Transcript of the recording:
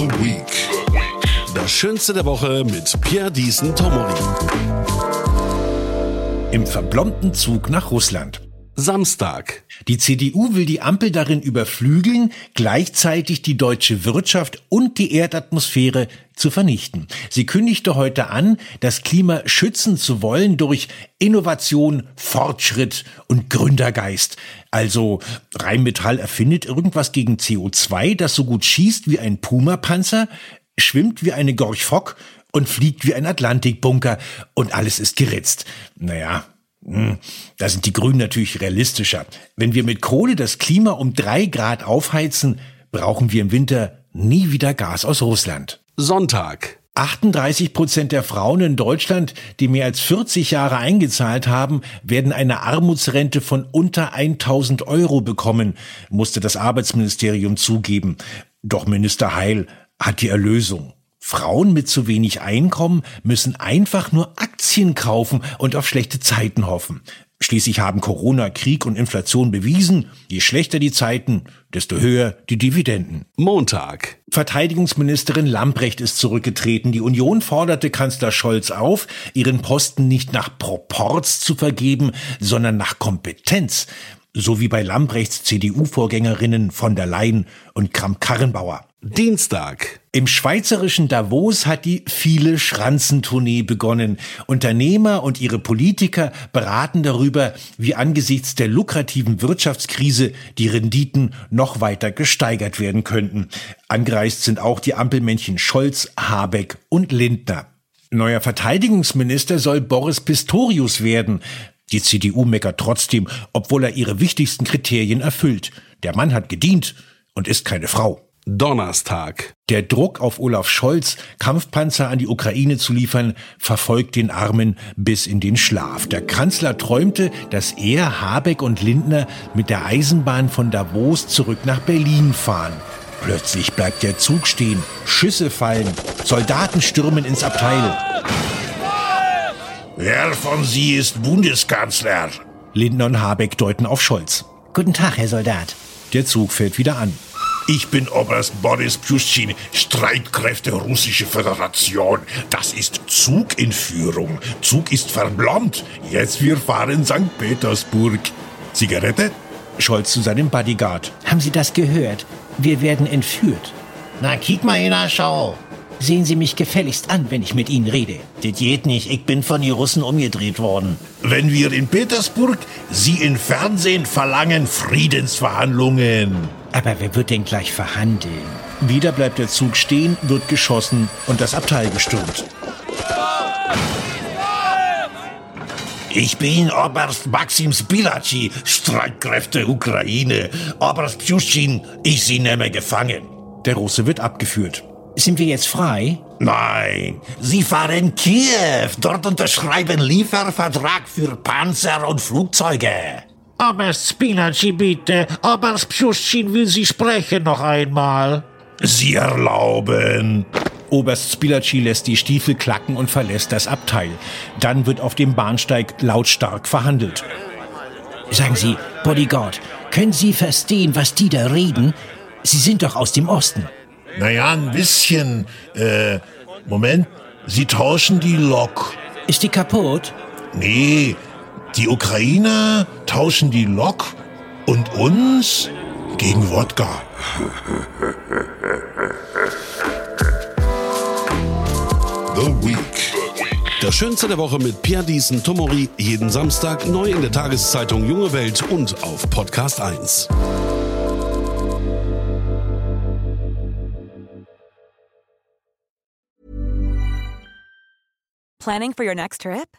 The Week. Das Schönste der Woche mit Pierre Diesen Tomori. Im verblombten Zug nach Russland. Samstag. Die CDU will die Ampel darin überflügeln, gleichzeitig die deutsche Wirtschaft und die Erdatmosphäre zu vernichten. Sie kündigte heute an, das Klima schützen zu wollen durch Innovation, Fortschritt und Gründergeist. Also Rheinmetall erfindet irgendwas gegen CO2, das so gut schießt wie ein Puma-Panzer, schwimmt wie eine Gorch Fock und fliegt wie ein Atlantikbunker und alles ist geritzt. Naja, da sind die Grünen natürlich realistischer. Wenn wir mit Kohle das Klima um drei Grad aufheizen, brauchen wir im Winter nie wieder Gas aus Russland. Sonntag. 38 Prozent der Frauen in Deutschland, die mehr als 40 Jahre eingezahlt haben, werden eine Armutsrente von unter 1000 Euro bekommen, musste das Arbeitsministerium zugeben. Doch Minister Heil hat die Erlösung. Frauen mit zu wenig Einkommen müssen einfach nur Aktien kaufen und auf schlechte Zeiten hoffen. Schließlich haben Corona, Krieg und Inflation bewiesen, je schlechter die Zeiten, desto höher die Dividenden. Montag. Verteidigungsministerin Lamprecht ist zurückgetreten. Die Union forderte Kanzler Scholz auf, ihren Posten nicht nach Proporz zu vergeben, sondern nach Kompetenz. So wie bei Lamprechts CDU-Vorgängerinnen von der Leyen und Kramp-Karrenbauer. Dienstag. Im schweizerischen Davos hat die viele Schranzentournee begonnen. Unternehmer und ihre Politiker beraten darüber, wie angesichts der lukrativen Wirtschaftskrise die Renditen noch weiter gesteigert werden könnten. Angereist sind auch die Ampelmännchen Scholz, Habeck und Lindner. Neuer Verteidigungsminister soll Boris Pistorius werden. Die CDU meckert trotzdem, obwohl er ihre wichtigsten Kriterien erfüllt. Der Mann hat gedient und ist keine Frau. Donnerstag. Der Druck auf Olaf Scholz, Kampfpanzer an die Ukraine zu liefern, verfolgt den Armen bis in den Schlaf. Der Kanzler träumte, dass er, Habeck und Lindner mit der Eisenbahn von Davos zurück nach Berlin fahren. Plötzlich bleibt der Zug stehen, Schüsse fallen, Soldaten stürmen ins Abteil. Wer von Sie ist Bundeskanzler? Lindner und Habeck deuten auf Scholz. Guten Tag, Herr Soldat. Der Zug fährt wieder an. Ich bin Oberst Boris Pjuschin, Streitkräfte Russische Föderation. Das ist Zug in Führung. Zug ist verblombt. Jetzt wir fahren St. Petersburg. Zigarette? Scholz zu seinem Bodyguard. Haben Sie das gehört? Wir werden entführt. Na, kick mal in der Schau. Sehen Sie mich gefälligst an, wenn ich mit Ihnen rede. Das geht nicht. Ich bin von den Russen umgedreht worden. Wenn wir in Petersburg Sie im Fernsehen verlangen Friedensverhandlungen. Aber wer wird denn gleich verhandeln? Wieder bleibt der Zug stehen, wird geschossen und das Abteil gestürmt. Ich bin Oberst Maxim Spilaci, Streitkräfte Ukraine. Oberst Pjuschin, ich Sie nehme gefangen. Der Russe wird abgeführt. Sind wir jetzt frei? Nein, Sie fahren Kiew. Dort unterschreiben Liefervertrag für Panzer und Flugzeuge. Oberst Spinaci, bitte. Oberst Pjuschin will Sie sprechen noch einmal. Sie erlauben. Oberst Spilaci lässt die Stiefel klacken und verlässt das Abteil. Dann wird auf dem Bahnsteig lautstark verhandelt. Sagen Sie, Bodyguard, können Sie verstehen, was die da reden? Sie sind doch aus dem Osten. Naja, ein bisschen. Äh, Moment. Sie tauschen die Lok. Ist die kaputt? Nee, die Ukrainer tauschen die Lok und uns gegen Wodka. The Week. Das Schönste der Woche mit Pierre Diesen Tomori. Jeden Samstag neu in der Tageszeitung Junge Welt und auf Podcast 1. Planning for your next trip?